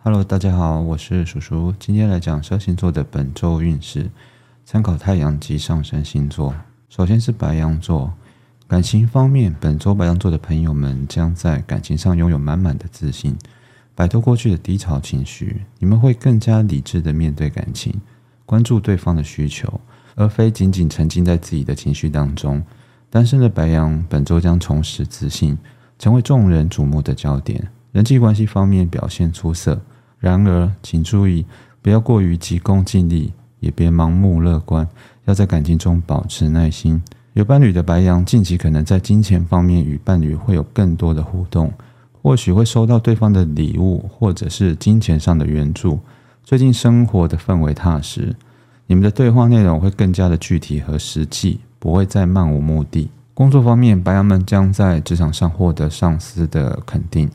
Hello，大家好，我是叔叔。今天来讲十二星座的本周运势，参考太阳及上升星座。首先是白羊座，感情方面，本周白羊座的朋友们将在感情上拥有满满的自信，摆脱过去的低潮情绪。你们会更加理智的面对感情，关注对方的需求，而非仅仅沉浸在自己的情绪当中。单身的白羊本周将重拾自信，成为众人瞩目的焦点。人际关系方面表现出色。然而，请注意，不要过于急功近利，也别盲目乐观，要在感情中保持耐心。有伴侣的白羊，近期可能在金钱方面与伴侣会有更多的互动，或许会收到对方的礼物，或者是金钱上的援助。最近生活的氛围踏实，你们的对话内容会更加的具体和实际，不会再漫无目的。工作方面，白羊们将在职场上获得上司的肯定。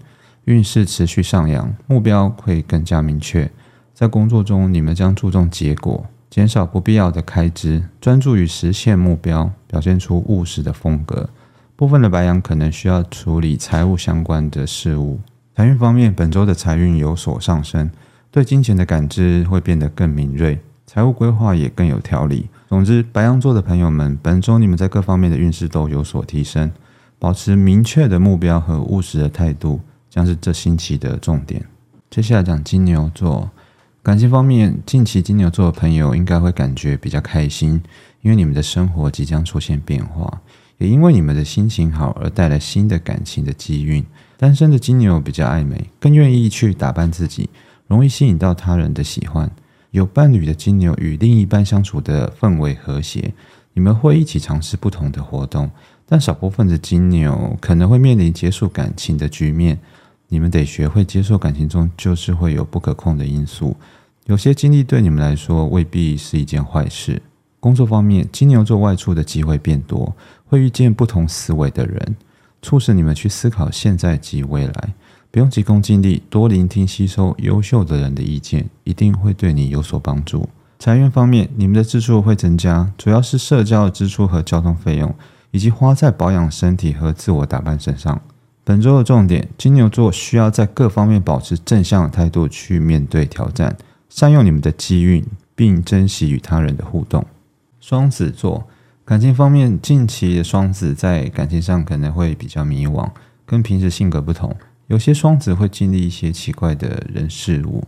运势持续上扬，目标会更加明确。在工作中，你们将注重结果，减少不必要的开支，专注于实现目标，表现出务实的风格。部分的白羊可能需要处理财务相关的事务。财运方面，本周的财运有所上升，对金钱的感知会变得更敏锐，财务规划也更有条理。总之，白羊座的朋友们，本周你们在各方面的运势都有所提升。保持明确的目标和务实的态度。将是这星期的重点。接下来讲金牛座，感情方面，近期金牛座的朋友应该会感觉比较开心，因为你们的生活即将出现变化，也因为你们的心情好而带来新的感情的机运。单身的金牛比较爱美，更愿意去打扮自己，容易吸引到他人的喜欢。有伴侣的金牛与另一半相处的氛围和谐，你们会一起尝试不同的活动，但少部分的金牛可能会面临结束感情的局面。你们得学会接受感情中就是会有不可控的因素，有些经历对你们来说未必是一件坏事。工作方面，金牛座外出的机会变多，会遇见不同思维的人，促使你们去思考现在及未来。不用急功近利，多聆听吸收优秀的人的意见，一定会对你有所帮助。财源方面，你们的支出会增加，主要是社交的支出和交通费用，以及花在保养身体和自我打扮身上。本周的重点，金牛座需要在各方面保持正向的态度去面对挑战，善用你们的机运，并珍惜与他人的互动。双子座感情方面，近期的双子在感情上可能会比较迷惘，跟平时性格不同，有些双子会经历一些奇怪的人事物。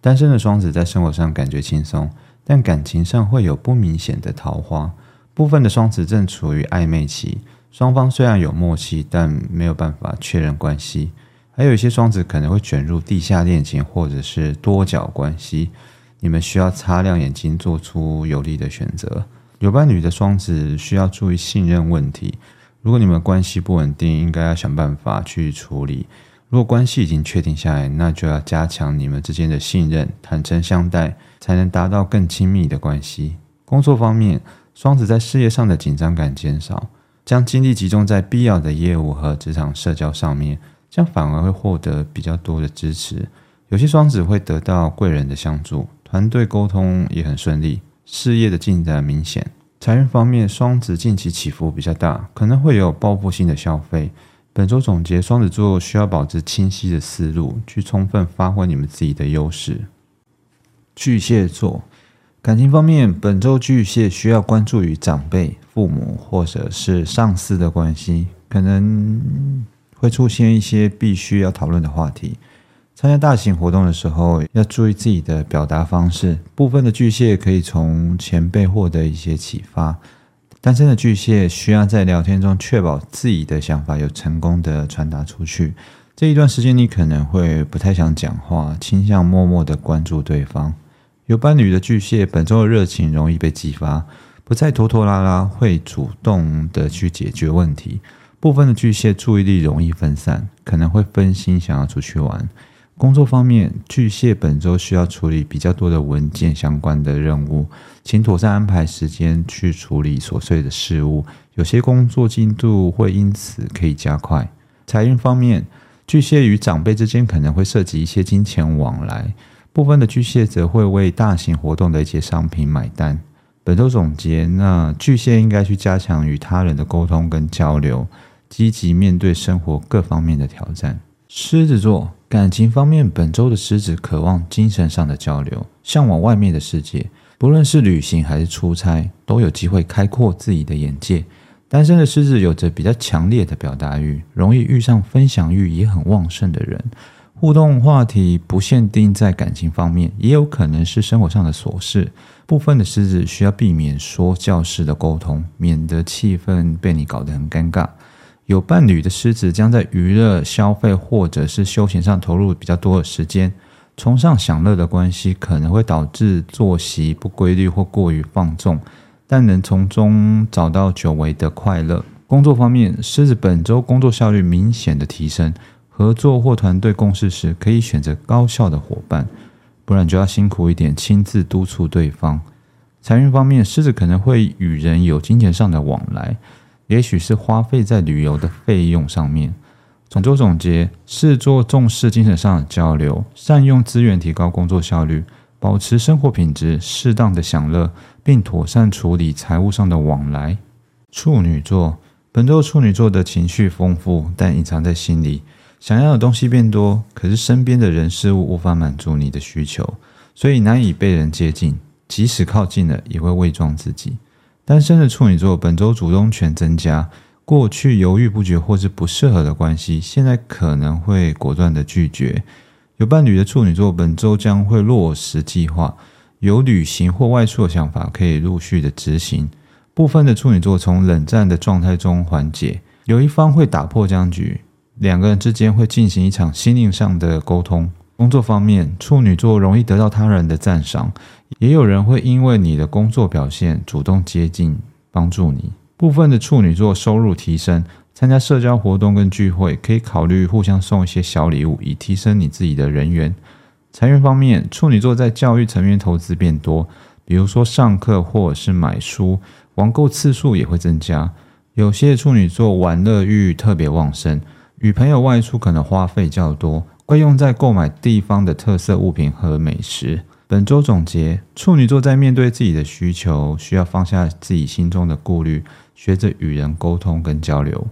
单身的双子在生活上感觉轻松，但感情上会有不明显的桃花。部分的双子正处于暧昧期。双方虽然有默契，但没有办法确认关系。还有一些双子可能会卷入地下恋情或者是多角关系，你们需要擦亮眼睛，做出有利的选择。有伴侣的双子需要注意信任问题。如果你们关系不稳定，应该要想办法去处理。如果关系已经确定下来，那就要加强你们之间的信任，坦诚相待，才能达到更亲密的关系。工作方面，双子在事业上的紧张感减少。将精力集中在必要的业务和职场社交上面，这样反而会获得比较多的支持。有些双子会得到贵人的相助，团队沟通也很顺利，事业的进展明显。财运方面，双子近期起伏比较大，可能会有报复性的消费。本周总结，双子座需要保持清晰的思路，去充分发挥你们自己的优势。巨蟹座。感情方面，本周巨蟹需要关注于长辈、父母或者是上司的关系，可能会出现一些必须要讨论的话题。参加大型活动的时候，要注意自己的表达方式。部分的巨蟹可以从前辈获得一些启发。单身的巨蟹需要在聊天中确保自己的想法有成功的传达出去。这一段时间，你可能会不太想讲话，倾向默默的关注对方。有伴侣的巨蟹，本周的热情容易被激发，不再拖拖拉拉，会主动的去解决问题。部分的巨蟹注意力容易分散，可能会分心想要出去玩。工作方面，巨蟹本周需要处理比较多的文件相关的任务，请妥善安排时间去处理琐碎的事物。有些工作进度会因此可以加快。财运方面，巨蟹与长辈之间可能会涉及一些金钱往来。部分的巨蟹则会为大型活动的一些商品买单。本周总结，那巨蟹应该去加强与他人的沟通跟交流，积极面对生活各方面的挑战。狮子座感情方面，本周的狮子渴望精神上的交流，向往外面的世界，不论是旅行还是出差，都有机会开阔自己的眼界。单身的狮子有着比较强烈的表达欲，容易遇上分享欲也很旺盛的人。互动话题不限定在感情方面，也有可能是生活上的琐事。部分的狮子需要避免说教式的沟通，免得气氛被你搞得很尴尬。有伴侣的狮子将在娱乐、消费或者是休闲上投入比较多的时间，崇尚享乐的关系可能会导致作息不规律或过于放纵，但能从中找到久违的快乐。工作方面，狮子本周工作效率明显的提升，合作或团队共事时可以选择高效的伙伴，不然就要辛苦一点，亲自督促对方。财运方面，狮子可能会与人有金钱上的往来。也许是花费在旅游的费用上面。总周总结是做重视精神上的交流，善用资源提高工作效率，保持生活品质，适当的享乐，并妥善处理财务上的往来。处女座本周处女座的情绪丰富，但隐藏在心里，想要的东西变多，可是身边的人事物无法满足你的需求，所以难以被人接近，即使靠近了，也会伪装自己。单身的处女座本周主动权增加，过去犹豫不决或是不适合的关系，现在可能会果断的拒绝。有伴侣的处女座本周将会落实计划，有旅行或外出的想法可以陆续的执行。部分的处女座从冷战的状态中缓解，有一方会打破僵局，两个人之间会进行一场心灵上的沟通。工作方面，处女座容易得到他人的赞赏。也有人会因为你的工作表现主动接近帮助你。部分的处女座收入提升，参加社交活动跟聚会，可以考虑互相送一些小礼物，以提升你自己的人缘。财运方面，处女座在教育层面投资变多，比如说上课或者是买书，网购次数也会增加。有些处女座玩乐欲特别旺盛，与朋友外出可能花费较多，会用在购买地方的特色物品和美食。本周总结：处女座在面对自己的需求，需要放下自己心中的顾虑，学着与人沟通跟交流。